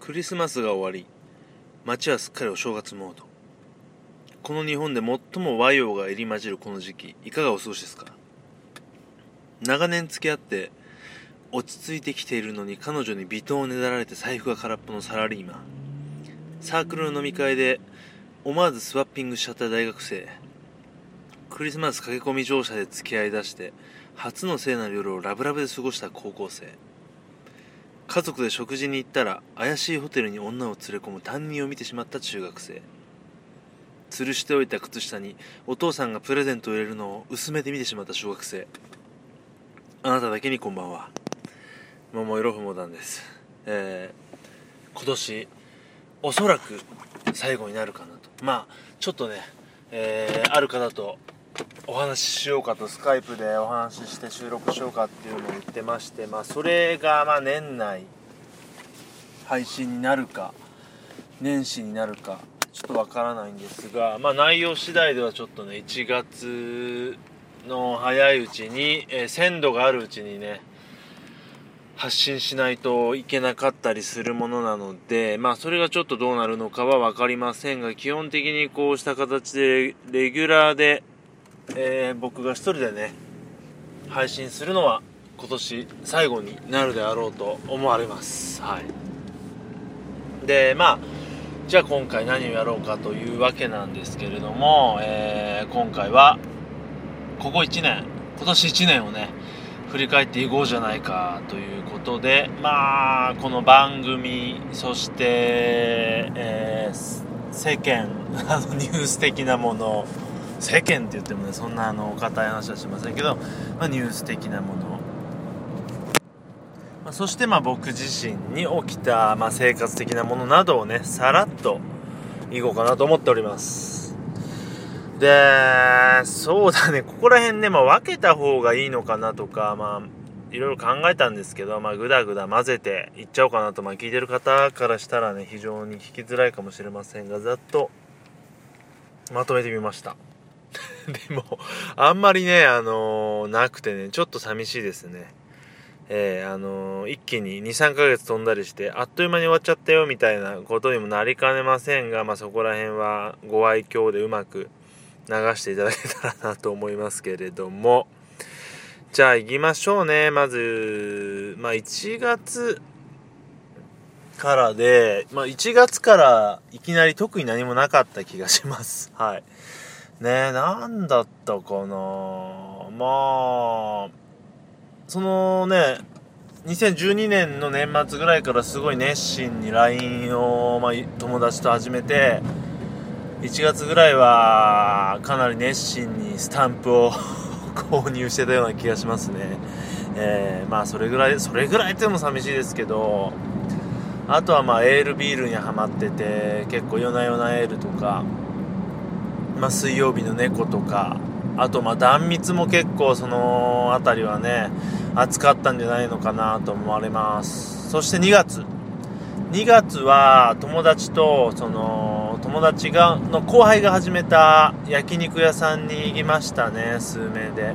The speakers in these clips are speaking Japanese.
クリスマスが終わり街はすっかりお正月モード。この日本で最も和洋が入り混じるこの時期いかがお過ごしですか？長年付き合って落ち着いてきているのに彼女に微糖をねだられて財布が空っぽのサラリーマン。サークルの飲み会で思わずスワッピングしちゃった大学生。クリスマス駆け込み乗車で付き合いだして初の聖なる夜をラブラブで過ごした高校生。家族で食事に行ったら怪しいホテルに女を連れ込む担任を見てしまった中学生。吊るしておいた靴下にお父さんがプレゼントを入れるのを薄めて見てしまった小学生。あなただけにこんばんは。桃色ふもだんです。えー、今年おそらく最後になるかなと。まあちょっとねえー、ある方とお話ししようかとスカイプでお話しして収録しようかっていうのを言ってましてまあそれがま年内配信になるか年始になるかちょっとわからないんですがまあ内容次第ではちょっとね1月の早いうちに、えー、鮮度があるうちにね発信しないといけなかったりするものなので、まあそれがちょっとどうなるのかは分かりませんが、基本的にこうした形でレギュラーでえー、僕が一人でね配信するのは今年最後になるであろうと思われます。はい。でまあじゃあ今回何をやろうかというわけなんですけれども、えー、今回はここ1年今年1年をね振り返っていこうじゃないかということでまあこの番組そして、えー、世間あの ニュース的なもの世間って言ってもねそんなあの硬い話はしませんけど、まあ、ニュース的なもの、まあ、そしてまあ僕自身に起きた、まあ、生活的なものなどをねさらっといこうかなと思っております。でそうだねここら辺ね、まあ、分けた方がいいのかなとかまあいろいろ考えたんですけど、まあ、ぐだぐだ混ぜていっちゃおうかなと、まあ、聞いてる方からしたらね非常に聞きづらいかもしれませんがざっとまとめてみました。でも、あんまりね、あのー、なくてね、ちょっと寂しいですね。えー、あのー、一気に2、3ヶ月飛んだりして、あっという間に終わっちゃったよみたいなことにもなりかねませんが、まあ、そこら辺はご愛嬌でうまく流していただけたらなと思いますけれども、じゃあ行きましょうね。まず、まあ、1月からで、まあ、1月からいきなり特に何もなかった気がします。はい。ねなんだったかなまあ、そのね、2012年の年末ぐらいからすごい熱心に LINE を、まあ、友達と始めて、1月ぐらいはかなり熱心にスタンプを 購入してたような気がしますね。えー、まあそれぐらい、それぐらいってのも寂しいですけど、あとはまあエールビールにはまってて、結構夜な夜なエールとか、まあ、水曜日の猫とかあとまあ断蜜も結構その辺りはね暑かったんじゃないのかなと思われます。そして2月。2月は友達とその友達がの後輩が始めた焼肉屋さんに行きましたね数名で。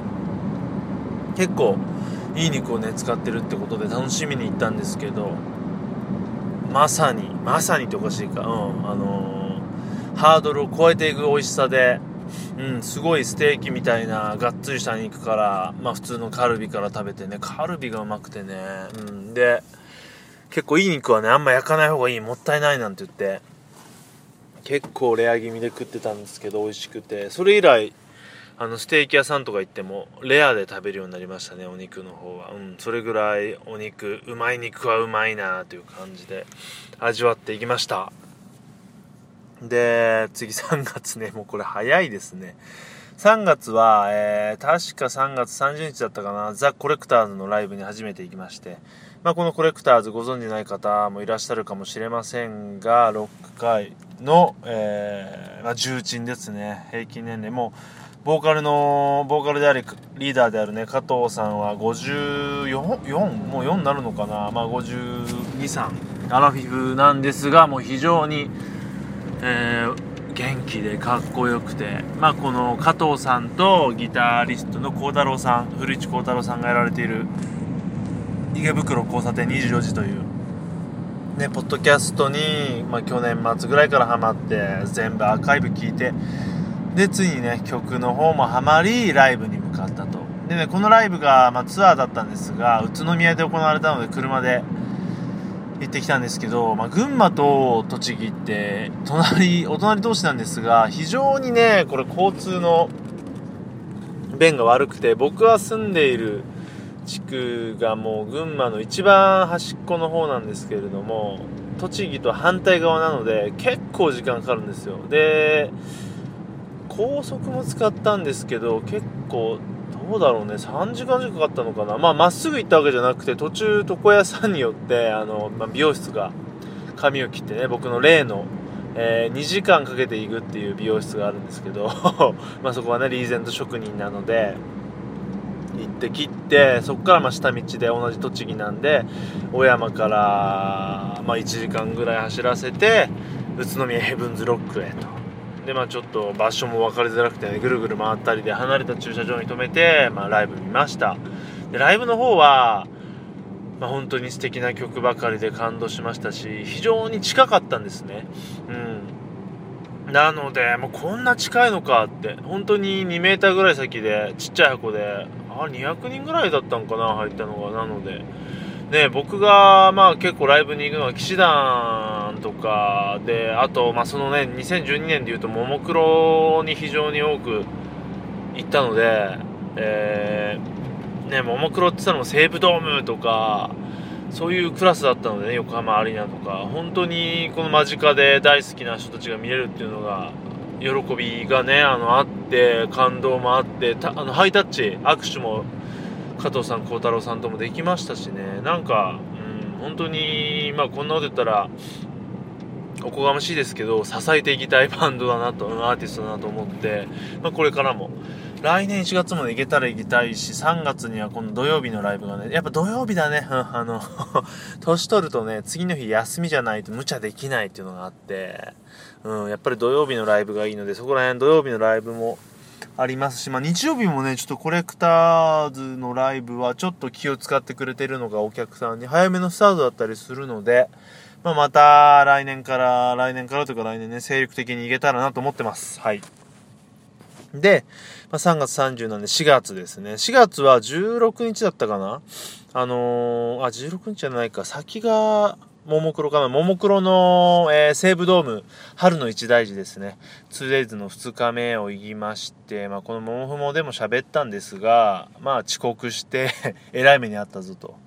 結構いい肉をね使ってるってことで楽しみに行ったんですけどまさにまさにっておかしいか。うんあのハードルを超えていく美味しさで、うん、すごいステーキみたいながっつりした肉から、まあ普通のカルビから食べてね、カルビがうまくてね、うん、で、結構いい肉はね、あんま焼かない方がいい、もったいないなんて言って、結構レア気味で食ってたんですけど、美味しくて、それ以来、あのステーキ屋さんとか行ってもレアで食べるようになりましたねお肉の方は。うんそれぐらいお肉うまい肉はうまいなという感じで味わっていきました。で、次3月ね、もうこれ早いですね。3月は、えー、確か3月30日だったかな、ザ・コレクターズのライブに初めて行きまして、まあ、このコレクターズご存知ない方もいらっしゃるかもしれませんが、ロック界の、えー、まあ、重鎮ですね。平均年齢。も、ボーカルの、ボーカルであり、リーダーであるね、加藤さんは54、4もう4になるのかな、まあ、52、3、アラフィフなんですが、もう非常に、えー、元気でかっこよくて、まあ、この加藤さんとギタリストの幸太郎さん古市幸太郎さんがやられている。池袋交差点24時という。ね、ポッドキャストに、まあ、去年末ぐらいからハマって全部アーカイブ聞いて。でついにね曲の方もハマりライブに向かったと。でねこのライブが、まあ、ツアーだったんですが宇都宮で行われたので車で行ってきたんですけど、まあ、群馬と栃木って隣お隣同士なんですが非常にねこれ交通の便が悪くて僕は住んでいる地区がもう群馬の一番端っこの方なんですけれども栃木と反対側なので結構時間かかるんですよ。で高速も使ったんですけど結構どうだろうね。3時間以上かかったのかな。まあまっすぐ行ったわけじゃなくて途中床屋さんによってあの、まあ、美容室が髪を切ってね僕の例の、えー、2時間かけて行くっていう美容室があるんですけど まあそこはねリーゼント職人なので行って切ってそこからま下道で同じ栃木なんで小山から、ま、1時間ぐらい走らせて宇都宮ヘブンズロックへとでまあちょっと場所も分かりづらくてねぐるぐる回ったりで離れた駐車場に止めて、まあ、ライブ見ました。でライブの方はまあ、本当に素敵な曲ばかりで感動しましたし非常に近かったんですね。うん。なのでもうこんな近いのかって本当に 2m ぐらい先でちっちゃい箱であ200人ぐらいだったのかな入ったのが。なのでね僕がまあ結構ライブに行くのは騎士団とかであとまあそのね2012年でいうとももクロに非常に多く行ったのでえー、ねももクロって言ったのも西武ドームとかそういうクラスだったのでね横浜アリーナとか。本当にこの間近で大好きな人たちが見れるっていうのが喜びがねあのあって感動もあってあのハイタッチ握手も加藤さん幸太郎さんともできましたしね。なんか、うん、本当にまあこんなこと言ったらおこがましいですけど支えていきたいバンドだなとアーティストだなと思って、まあ、これからも。来年1月まで行けたら行きたいし、3月にはこの土曜日のライブがね、やっぱ土曜日だね、あの年取るとね、次の日休みじゃないと無茶できないっていうのがあって、うん、やっぱり土曜日のライブがいいので、そこら辺土曜日のライブもありますし、まあ日曜日もね、ちょっとコレクターズのライブはちょっと気を使ってくれてるのがお客さんに早めのスタートだったりするので、まあ、また来年から、来年からとか来年ね、精力的に行けたらなと思ってます。はい。で、まあ、3月30なんで4月ですね。4月は16日だったかなあのー、あ、16日じゃないか。先が、ももクロかな。ももクロの、えー、西武ドーム、春の一大事ですね。2days の2日目を行きまして、まあ、このももふもでも喋ったんですが、まあ、遅刻して えらい目にあったぞと。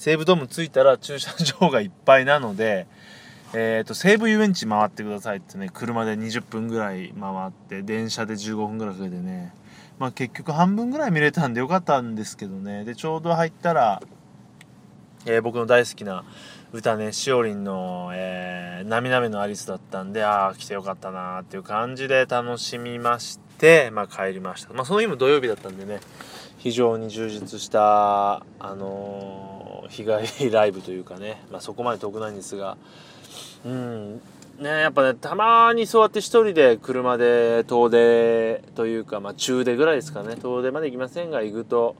西武ドーム着いたら駐車場がいっぱいなので、え、ー、と、西武遊園地回ってくださいってね、車で20分ぐらい回って、電車で15分ぐらいかけてね、まあ結局半分ぐらい見れたんでよかったんですけどね、で、ちょうど入ったら、えー、僕の大好きな歌ね、しおりんの、えー、なみなみのアリスだったんで、ああ、来てよかったなーっていう感じで楽しみまして、まあ帰りました。まあその日も土曜日だったんでね、非常に充実した、あのー、日帰りライブというかね、まあそこまで遠くないんですが、うん、ね、やっぱね、たまにそうやって一人で車で遠出というか、まあ中出ぐらいですかね、遠出まで行きませんが、行くと、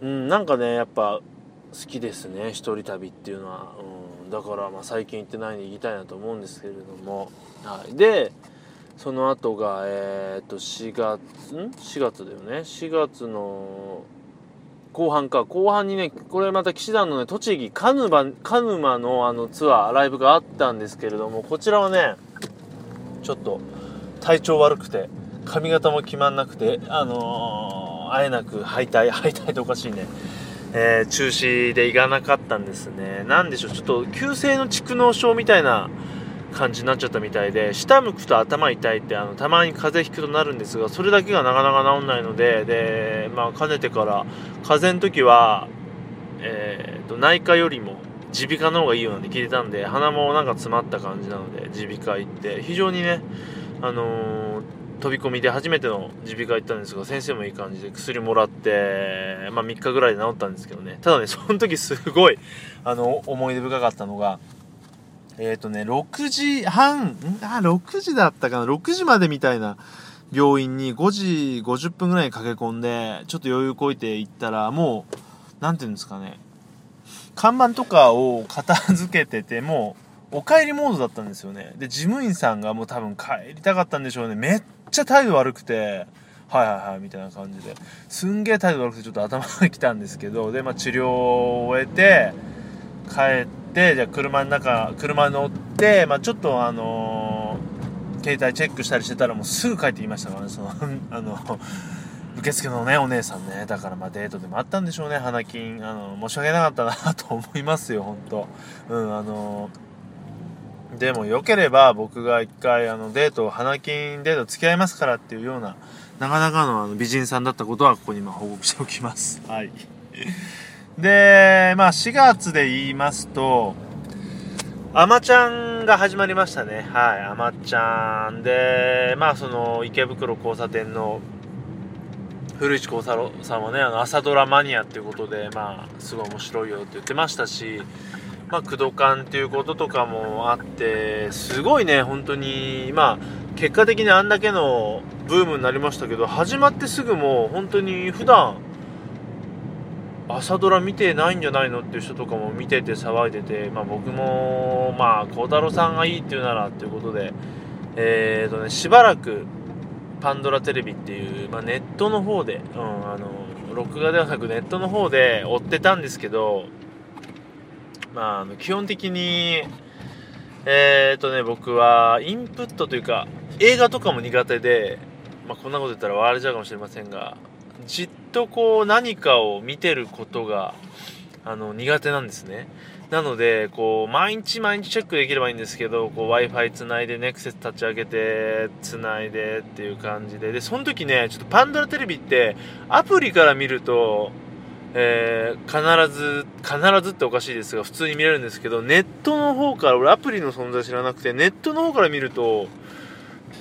うん、なんかね、やっぱ、好きですね一人旅っていうのは、うん、だからまあ最近行ってないんで行きたいなと思うんですけれども、はい、でその後がえー、っと4月ん？4月だよね。4月の後半か後半にねこれまた騎士団のね栃木鹿沼鹿沼のあのツアーライブがあったんですけれどもこちらはねちょっと体調悪くて髪型も決まんなくてあのー、会えなく敗退敗退っておかしいねえー、中止で行かなかったんですね。なんでしょう、ちょっと急性の蓄膿症みたいな感じになっちゃったみたいで、下向くと頭痛いって、あの、たまに風邪ひくとなるんですが、それだけがなかなか治んないので、で、まあ、かねてから、風邪の時は、えー、と、内科よりも、耳鼻科の方がいいよなんて聞いてたんで、鼻もなんか詰まった感じなので、耳鼻科行って、非常にね、あのー飛び込みで初めての耳鼻科行ったんですが先生もいい感じで薬もらって、まあ、3日ぐらいで治ったんですけどね。ただねその時すごいあの思い出深かったのがえっ、ー、とね6時半あ6時だったかな？6時までみたいな病院に5時50分ぐらいに駆け込んでちょっと余裕こいて行ったらもう何て言うんですかね。看板とかを片付けててもお帰りモードだったんですよね。で事務員さんがもう多分帰りたかったんでしょうね。めっちゃ態度悪くてはいはいはいみたいな感じで。すんげえ態度悪くてちょっと頭がきたんですけどで、まあ、治療を終えて帰ってじゃあ車の中車乗って、まあ、ちょっとあのー、携帯チェックしたりしてたらもうすぐ帰ってきましたからねその あの受付のねお姉さんねだからまあデートでもあったんでしょうね花金。あの申し訳なかったなと思いますよ本当。うんあのでもよければ僕が一回あのデート花金デート付き合いますからっていうようななかなかのあの美人さんだったことはここに今報告しておきます。はい。でまあ4月で言いますとあまちゃんが始まりましたね。はいあまちゃんでまあその池袋交差点の古市幸太郎さんはねあの朝ドラマニアっていうことでまあすごい面白いよって言ってましたしまあ工藤館っていうこととかもあってすごいね本当にまあ結果的にあんだけのブームになりましたけど始まってすぐもう本当に普段朝ドラ見てないんじゃないのっていう人とかも見てて騒いでて、まあ、僕もまあ孝太郎さんがいいっていうならっていうことでえーとねしばらくパンドラテレビっていう、まあ、ネットの方で、うん、あの録画ではなくネットの方で追ってたんですけど、まあ、あの基本的にえっ、ー、とね僕はインプットというか映画とかも苦手で、まあ、こんなこと言ったら笑われちゃうかもしれませんがじっとこう何かを見てることがあの苦手なんですね。なので、こう、毎日毎日チェックできればいいんですけど、こう、Wi-Fi つないで、ネクセス立ち上げて、つないでっていう感じで、で、その時ね、ちょっとパンドラテレビって、アプリから見ると、えー、必ず、必ずっておかしいですが、普通に見れるんですけど、ネットの方から、俺アプリの存在知らなくて、ネットの方から見ると、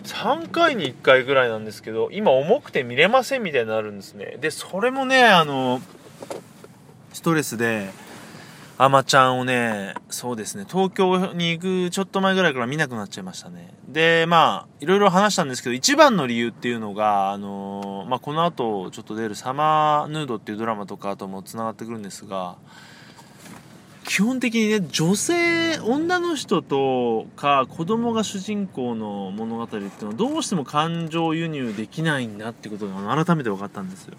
3回に1回ぐらいなんですけど、今重くて見れませんみたいになるんですね。で、それもね、あの、ストレスで、アマちゃんをね、そうですね、東京に行くちょっと前ぐらいから見なくなっちゃいましたね。で、まあ、いろいろ話したんですけど、一番の理由っていうのが、あの、まあ、この後ちょっと出るサマーヌードっていうドラマとかとも繋がってくるんですが、基本的にね、女性、女の人とか子供が主人公の物語っていうのはどうしても感情輸入できないんだってことが改めて分かったんですよ。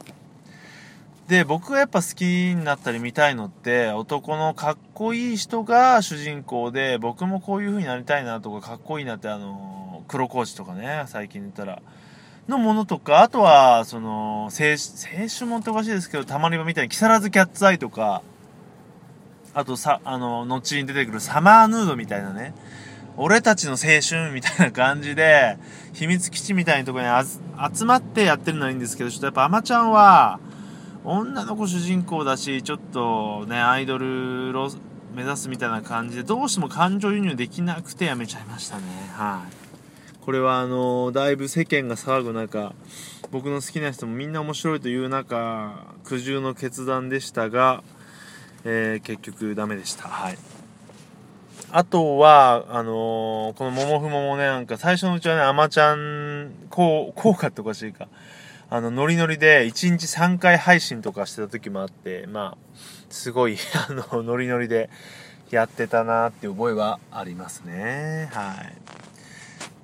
で僕がやっぱ好きになったり見たいのって男のかっこいい人が主人公で僕もこういう風になりたいなとかかっこいいなってあの黒コーチとかね最近言ったらのものとかあとはその青春もっておかしいですけどたまに見たいに木更津キャッツアイとかあとさあの後に出てくるサマーヌードみたいなね。俺たちの青春みたいな感じで秘密基地みたいなとこに集まってやってるのはいいんですけどちょっとやっぱアマちゃんは女の子主人公だしちょっとねアイドルロ目指すみたいな感じでどうしても感情輸入できなくてやめちゃいましたね。はい。これはあのだいぶ世間が騒ぐ中僕の好きな人もみんな面白いという中苦渋の決断でしたが、えー、結局ダメでしたはいあとは、あのー、このももふももね、なんか最初のうちはね、あまちゃん、こう、効果っておかしいか。あの、ノリノリで1日3回配信とかしてた時もあって、まあ、すごい、あの、ノリノリでやってたなっていう覚えはありますね。はい。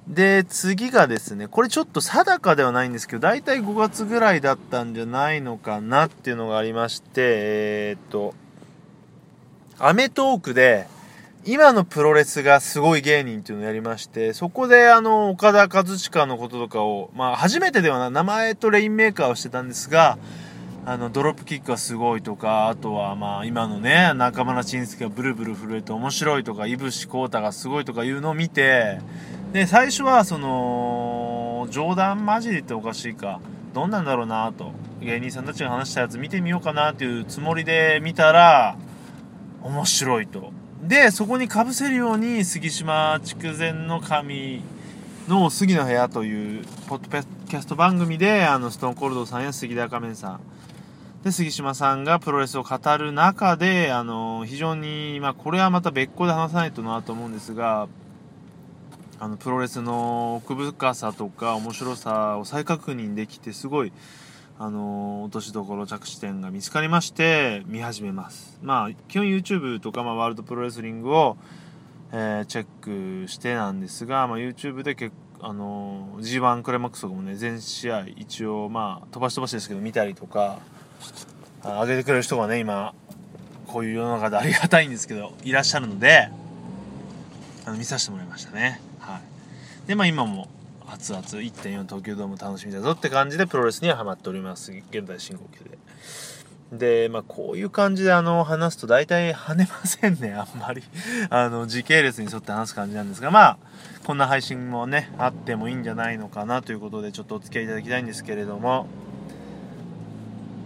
で、次がですね、これちょっと定かではないんですけど、大体5月ぐらいだったんじゃないのかなっていうのがありまして、えー、っと、アメトークで、今のプロレスがすごい芸人っていうのをやりまして、そこであの、岡田和親のこととかを、まあ初めてではな名前とレインメーカーをしてたんですが、あの、ドロップキックがすごいとか、あとはまあ今のね、中村慎介がブルブル震えて面白いとか、いぶしこうたがすごいとかいうのを見て、で、最初はその、冗談交じりっておかしいか、どんなんだろうなと、芸人さんたちが話したやつ見てみようかなっていうつもりで見たら、面白いと。でそこにかぶせるように杉島筑前の神の杉の部屋というポッドキャスト番組であのストーンコールドさんや杉田仮面さんで杉島さんがプロレスを語る中であの非常に、まあ、これはまた別個で話さないとなと思うんですがあのプロレスの奥深さとか面白さを再確認できてすごいあの、落としどころ着地点が見つかりまして見始めます。まあ基本 YouTube とか、まあ、ワールドプロレスリングを、えー、チェックしてなんですが、まあ、YouTube で結あのー、G1 クライマックスとかもね全試合一応まあ飛ばし飛ばしですけど見たりとか上げてくれる人がね今こういう世の中で ありがたいんですけどいらっしゃるのであの見させてもらいましたね。はい。でまあ今も熱々1.4東京ドーム楽しみだぞって感じでプロレスにはハマっております。現在進行形で。でまあこういう感じであの話すと大体跳ねませんね。あんまり。あの時系列に沿って話す感じなんですがまあこんな配信もねあってもいいんじゃないのかなということでちょっとお付き合いいただきたいんですけれども。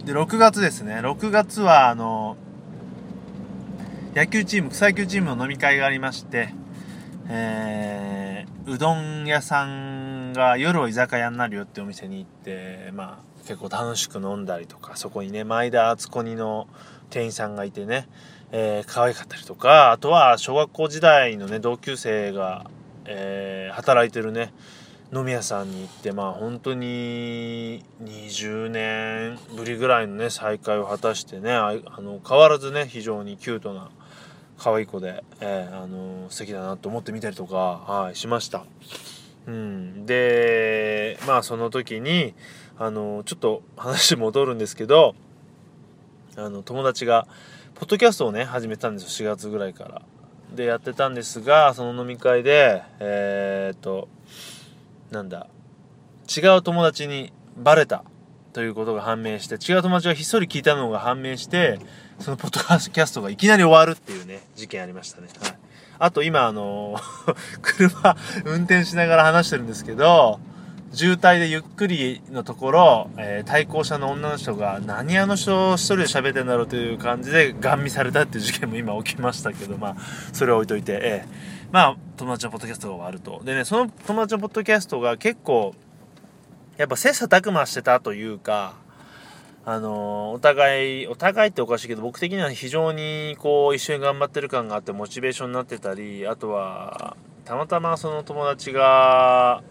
で6月ですね。6月はあの野球チーム草野球チームの飲み会がありましてえー、うどん屋さんが夜は居酒屋になるよってお店に行ってまあ結構楽しく飲んだりとかそこにね前田敦子にの店員さんがいてね、えー、可愛かったりとかあとは小学校時代のね同級生が、えー、働いてるね飲み屋さんに行ってまあ本当に20年ぶりぐらいのね再会を果たしてねあの変わらずね非常にキュートな可愛い子で、えー、あの素敵だなと思って見たりとか、はい、しました。うん、でまあその時にあのちょっと話戻るんですけどあの友達がポッドキャストをね始めたんですよ4月ぐらいから。でやってたんですがその飲み会でえー、っとなんだ違う友達にバレたということが判明して違う友達がひっそり聞いたのが判明してそのポッドキャストがいきなり終わるっていうね事件ありましたね。はい。あと今あの 車運転しながら話してるんですけど渋滞でゆっくりのところ、えー、対向車の女の人が何あの人一人で喋ってんだろうという感じでガン見されたっていう事件も今起きましたけどまあそれは置いといて、えー、まあ友達のポッドキャストが終わると。でねその友達のポッドキャストが結構やっぱ切磋琢磨してたというかあのお互いお互いっておかしいけど僕的には非常にこう一緒に頑張ってる感があってモチベーションになってたりあとはたまたまその友達が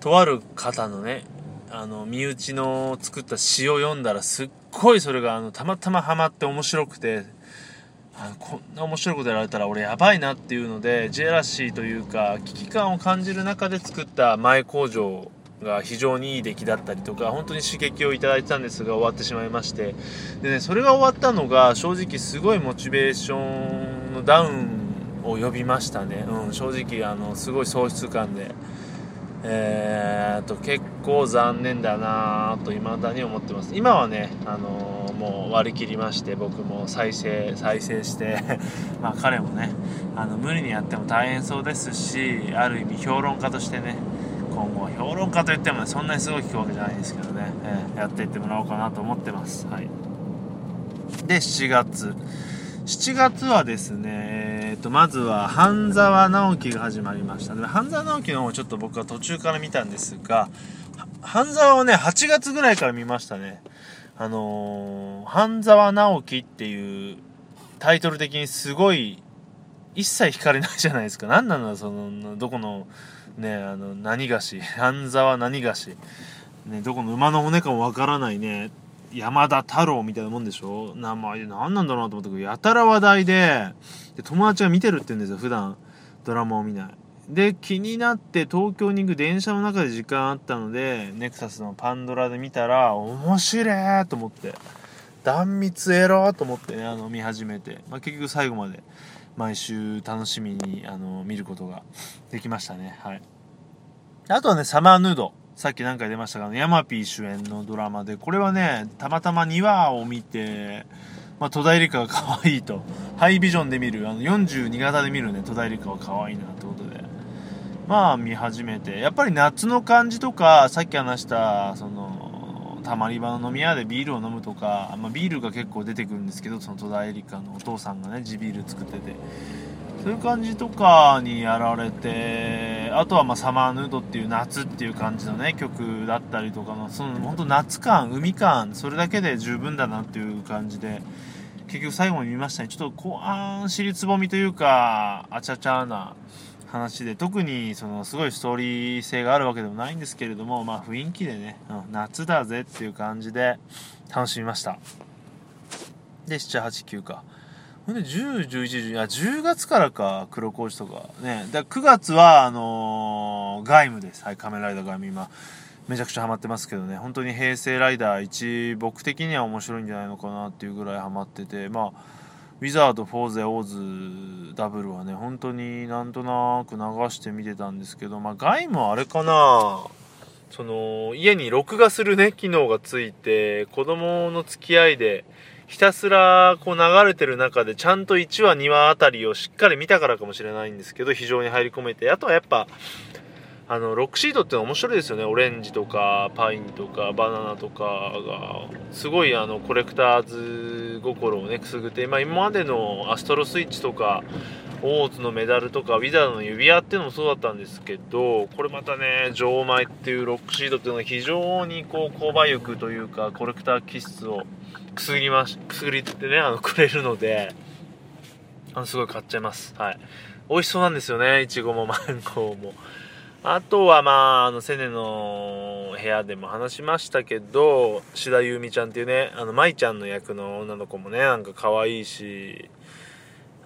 とある方のねあの身内の作った詩を読んだらすっごいそれがあのたまたまハマって面白くてあこんな面白いことやられたら俺やばいなっていうのでジェラシーというか危機感を感じる中で作った前工場が非常にいい出来だったりとか本当に刺激をいただいてたんですが終わってしまいまして。でねそれが終わったのが正直すごいモチベーションのダウンを呼びましたね、うん、正直あのすごい喪失感で。えー、と結構残念だなと未だに思ってます。今はね、あのー、もう割り切りまして僕も再生再生して。まあ彼もねあの無理にやっても大変そうですしある意味評論家としてね今後評論家といってもそんなにすごい聞くわけじゃないんですけどね、えー、やっていってもらおうかなと思ってます。はい。で7月。7月はですね、えー、とまずは半沢直樹が始まりました。で半沢直樹の方をちょっと僕は途中から見たんですが半沢はね8月ぐらいから見ましたね。あのー、半沢直樹っていうタイトル的にすごい一切惹かれないじゃないですか。何なんだそのどこのねあの何菓子？半沢何菓子？ねどこの馬の骨かもわからないね。山田太郎みたいなもんでしょ？名前何なんだろうなと思ったけどやたら話題でで友達が見てるって言うんですよ普段。ドラマを見ない。で気になって東京に行く電車の中で時間あったのでネクサスのパンドラで見たら面白いと思って。断蜜エロと思ってねあの見始めて、まあ、結局最後まで。毎週楽しみにあの見ることができましたね。はい。あとはねサマーヌード。さっき何回出ましたが、ヤマピー主演のドラマで、これはね、たまたま2話を見て、まあ、戸田恵梨香が可愛いと、ハイビジョンで見る、あの42型で見るね、戸田恵梨香は可愛いなってことで、まあ見始めて、やっぱり夏の感じとか、さっき話した、その、たまり場の飲み屋でビールを飲むとか、まあ、ビールが結構出てくるんですけど、その戸田恵梨香のお父さんがね、地ビール作ってて、そういう感じとかにやられてあとはまサマーヌードっていう夏っていう感じのね曲だったりとかのその本当夏感海感それだけで十分だなっていう感じで結局最後に見ましたね。ちょっと後半尻つぼみというかあちゃちゃな話で特にそのすごいストーリー性があるわけでもないんですけれどもまあ雰囲気でね、うん、夏だぜっていう感じで楽しみましたで789かほんで10、11、12、あ、10月からか、黒麹とか。ね。だ9月は、あのー、ガイムです。はい、仮面ライダーガイム今、めちゃくちゃハマってますけどね。本当に平成ライダー1、僕的には面白いんじゃないのかなっていうぐらいハマってて、まあ、ウィザード、フォーゼ、オーズ、ダブルはね、本当になんとなく流して見てたんですけど、まあ、ガイムはあれかな。その、家に録画するね、機能がついて、子供の付き合いで、ひたすらこう流れてる中でちゃんと1話2話あたりをしっかり見たからかもしれないんですけど非常に入り込めて。あとはやっぱあのロックシートって面白いですよね。オレンジとかパインとかバナナとかがすごいあのコレクターズ心をねくすぐって、まあ、今までのアストロスイッチとかオーツのメダルとかウィザードの指輪っていうのもそうだったんですけどこれまたね錠前っていうロックシートっていうのが非常にこう購買欲というかコレクター気質をくすぐりましくすぐりってねあのくれるのであのすごい買っちゃいます。はい。美味しそうなんですよね。いちごもマンゴーも。あとはまああのセネの部屋でも話しましたけど志田優美ちゃんっていうねあの舞ちゃんの役の女の子もねなんか可愛いし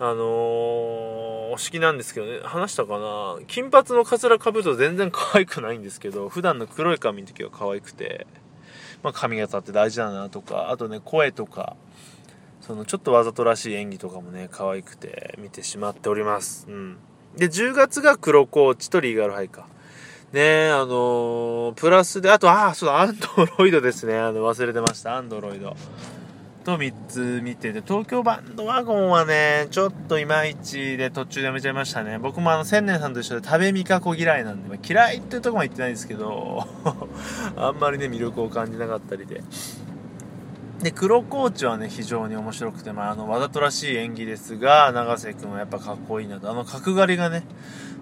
あのー、お好きなんですけどね、話したかな？金髪のカツラかぶると全然可愛くないんですけど、普段の黒い髪の時は可愛くて、まあ、髪型って大事だなとか、あとね、声とか、そのちょっとわざとらしい演技とかもね、可愛くて見てしまっております。うん。で、10月が黒コーチとリーガルハイか。ねあのー、プラスで、あと、ああ、そうだ、アンドロイドですね。あの、忘れてました、アンドロイド。と3つ見てて、東京バンドワゴンはね、ちょっといまいちで途中でやめちゃいましたね。僕もあの、千年さんと一緒で食べみかこ嫌いなんで、ま、嫌いっていうとこも言ってないんですけど、あんまりね、魅力を感じなかったりで。で、黒コーチはね、非常に面白くて、まあ、あの、わざとらしい演技ですが、永瀬君はやっぱかっこいいなと、あの、角刈りがね、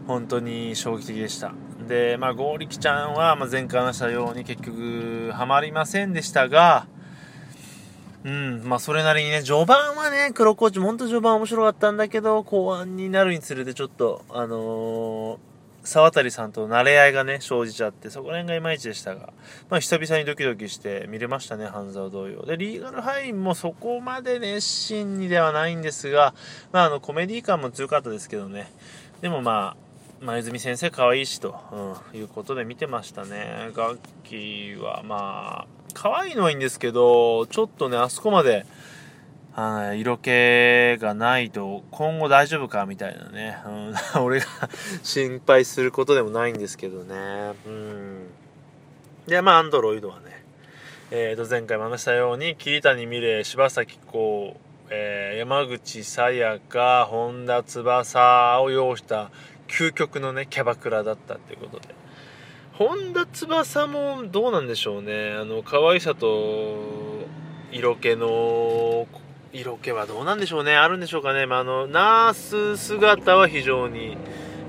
本当に衝撃的でした。で、まあ、剛力ちゃんは、まあ、前回話したように結局、ハマりませんでしたが、うん、まあそれなりにね、序盤はね、黒コーチも本当序盤面白かったんだけど、後半になるにつれてちょっと、あのー、沢渡さんと慣れ合いがね、生じちゃって、そこら辺がいまいちでしたが、まあ久々にドキドキして見れましたね、半沢同様。で、リーガルハインもそこまで熱心にではないんですが、まああの、コメディ感も強かったですけどね。でもまあ、前泉先生可愛いしと、うん、いうことで見てましたね。楽器はまあ、可愛いのはいいんですけど、ちょっとね、あそこまで、あ色気がないと今後大丈夫かみたいなね、うん、俺が心配することでもないんですけどね。うん。で、まあ、アンドロイドはね、えー、と前回も話したように、桐谷美玲、柴咲コウ、えー、山口さやか、本田翼を擁した究極のね、キャバクラだったっていうことで。本田翼もどうなんでしょうね。あの、可愛さと色気の、色気はどうなんでしょうね。あるんでしょうかね。まあ、あの、ナース姿は非常に、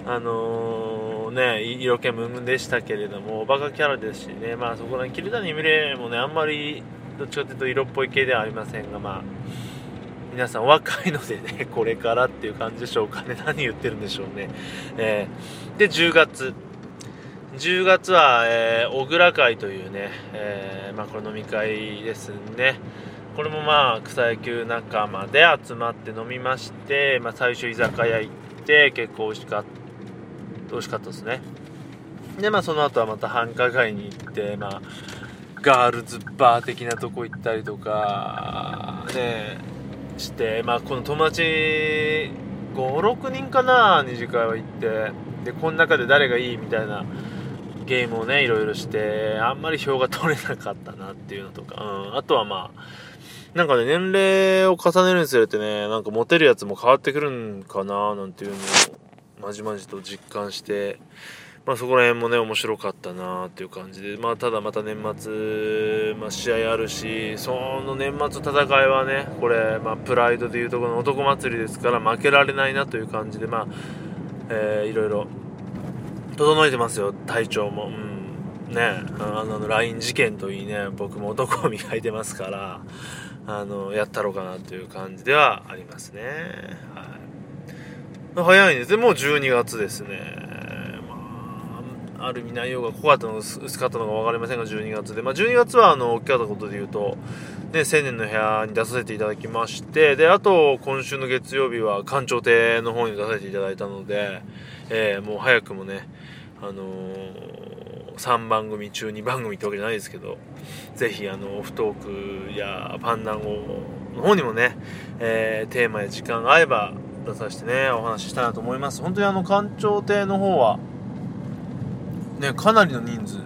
あのー、ね、色気ムンムンでしたけれども、おバカキャラですしね。まあ、そこら辺、桐谷美玲もね、あんまり、どっちかというと色っぽい系ではありませんが、まあ、皆さん若いのでね、これからっていう感じでしょうかね。何言ってるんでしょうね。えー、で、10月。10月は、えー、小倉会というね、えー、まあ、これ飲み会ですね。これもまあ草野球仲間で集まって飲みまして、まあ、最初居酒屋行って結構美味しかった美味しかったですね。でまあその後はまた繁華街に行ってまあガールズバー的なとこ行ったりとかねして、まあ、この友達56人かな二次会は行ってでこの中で誰がいいみたいなゲームをねいろいろしてあんまり票が取れなかったなっていうのとか、うん、あとはまあなんかね年齢を重ねるにつれてねなんかモテるやつも変わってくるんかななんていうのをまじまじと実感してまあ、そこら辺もね面白かったなっていう感じで、まあ、ただまた年末、まあ、試合あるしその年末戦いはねこれ、まあ、プライドでいうところの男祭りですから負けられないなという感じで、まあえー、いろいろ整えてますよ体調も。うんね、あの LINE 事件といいね僕も男を磨いてますからあのやったろうかなという感じではありますね。はい早いんですね。もう12月ですね。まあ、ある意味内容が濃かったのか薄かったのか分かりませんが、12月で。まあ、12月は、あの、大きかったことで言うと、ね、青年の部屋に出させていただきまして、で、あと、今週の月曜日は、館長亭の方に出させていただいたので、えー、もう早くもね、あのー、3番組中2番組ってわけじゃないですけど、ぜひ、あの、オフトークやパンダンゴの方にもね、えー、テーマや時間が合えば、出させてね、お話ししたいなと思います。本当にあの、館長亭の方は、ね、かなりの人数、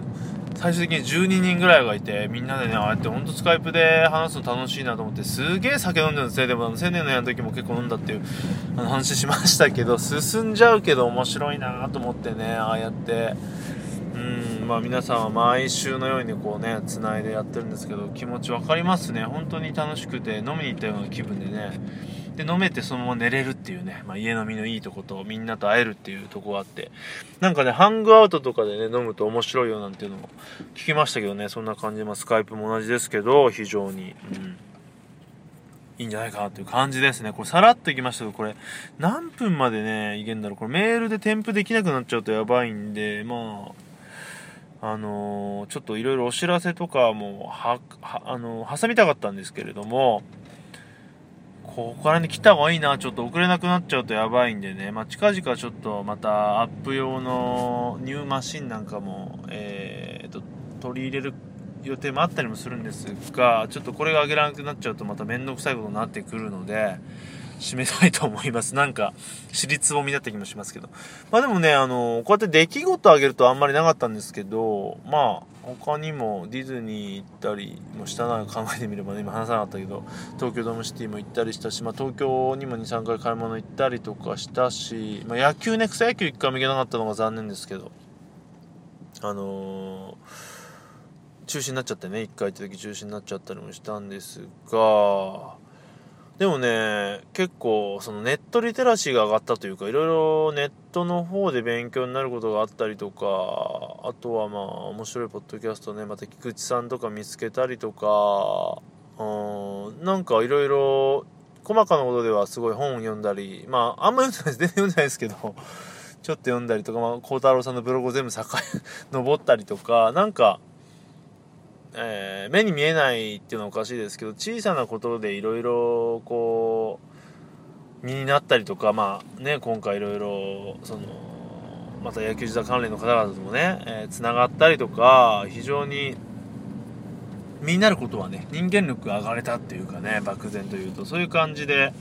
最終的に12人ぐらいがいて、みんなでね、ああやってほんとスカイプで話すの楽しいなと思って、すげえ酒飲んでるんですね。でも、あの、1000年のやの時も結構飲んだっていうあの話しましたけど、進んじゃうけど面白いなと思ってね、ああやって、うん、まあ皆さんは毎週のようにこうね、繋いでやってるんですけど、気持ち分かりますね。本当に楽しくて、飲みに行ったような気分でね、で飲めてそのまま寝れるっていうね、まあ、家飲みのいいとことみんなと会えるっていうとこがあって。なんかねハングアウトとかでね飲むと面白いよなんていうのも聞きましたけどね。そんな感じで、まあ、スカイプも同じですけど非常に、うん、いいんじゃないかなという感じですね。これさらっといきましたけどこれ何分までねいけんだろう。これメールで添付できなくなっちゃうとやばいんでまああのー、ちょっといろいろお知らせとかもは、あのー、挟みたかったんですけれども、ここからね、来た方がいいな。ちょっと遅れなくなっちゃうとやばいんでね。まあ、近々ちょっとまたアップ用のニューマシンなんかも、えー、と、取り入れる予定もあったりもするんですが、ちょっとこれが上げられなくなっちゃうとまた面倒くさいことになってくるので、締めたいと思います。なんか、私立を見なった気もしますけど。まあでもね、あの、こうやって出来事あげるとあんまりなかったんですけど、まあ、他にもディズニー行ったりもしたな考えてみればね、今話さなかったけど、東京ドームシティも行ったりしたし、まあ東京にも2、3回買い物行ったりとかしたし、まあ野球ね、草野球1回も行けなかったのが残念ですけど、あのー、中止になっちゃってね、1回行った時中止になっちゃったりもしたんですが、でもね、結構、そのネットリテラシーが上がったというか、いろいろネットの方で勉強になることがあったりとか、あとはまあ、面白いポッドキャストね、また菊池さんとか見つけたりとか、うん、なんかいろいろ、細かなことではすごい本を読んだり、まあ、あんま読んでないです。全然読んでないですけど、ちょっと読んだりとか、まあ、孝太郎さんのブログを全部さか 登ったりとか、なんか、えー、目に見えないっていうのはおかしいですけど小さなことでいろいろこう身になったりとかまあね今回いろいろそのまた野球時代関連の方々ともねつな、えー、がったりとか非常に身になることはね人間力が上がれたっていうかね漠然というとそういう感じで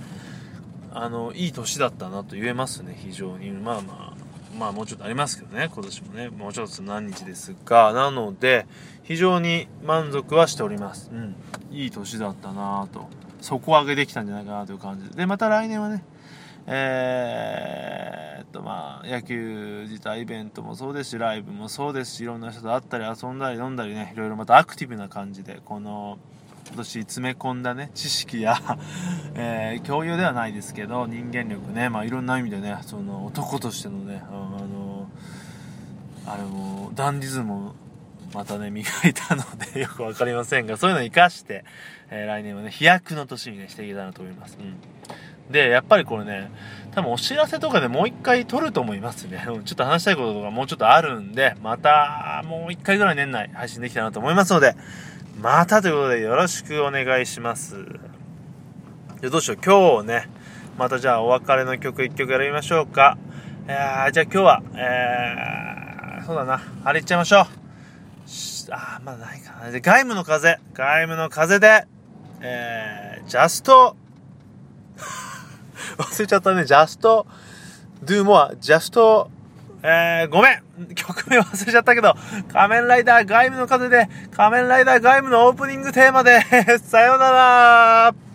あのいい年だったなと言えますね非常に。まあまあ。まあもうちょっとありますけどね今年もねもうちょっと何日ですがなので非常に満足はしております。うん。いい年だったなと。底上げできたんじゃないかなという感じで。で、また来年はね、えー、っとまあ、野球自体イベントもそうですし、ライブもそうですし、いろんな人と会ったり遊んだり飲んだりね、いろいろまたアクティブな感じで、この、今年詰め込んだね、知識や えー、共有ではないですけど、人間力ね、まあいろんな意味でね、その男としてのね、あの、あれも、ダンディズムまたね、磨いたので よく分かりませんが、そういうのを活かして、えー、来年はね、飛躍の年にね、していけたらと思います。うん。で、やっぱりこれね、多分お知らせとかでもう一回撮ると思いますね。ちょっと話したいこととかもうちょっとあるんで、またもう一回ぐらい年内配信できたらなと思いますので、またということでよろしくお願いします。じゃどうしよう、今日ね、またじゃあお別れの曲一曲やりましょうか。えー、じゃあ今日は、えー、そうだな、あれいっちゃいましょう。あーまだないかな。で、外務の風。外務の風で、えー、ジャスト、忘れちゃったね。ジャスト、do more, ジャスト、えー、ごめん。曲名忘れちゃったけど、仮面ライダー外務の風で、仮面ライダー外務のオープニングテーマで さよなら。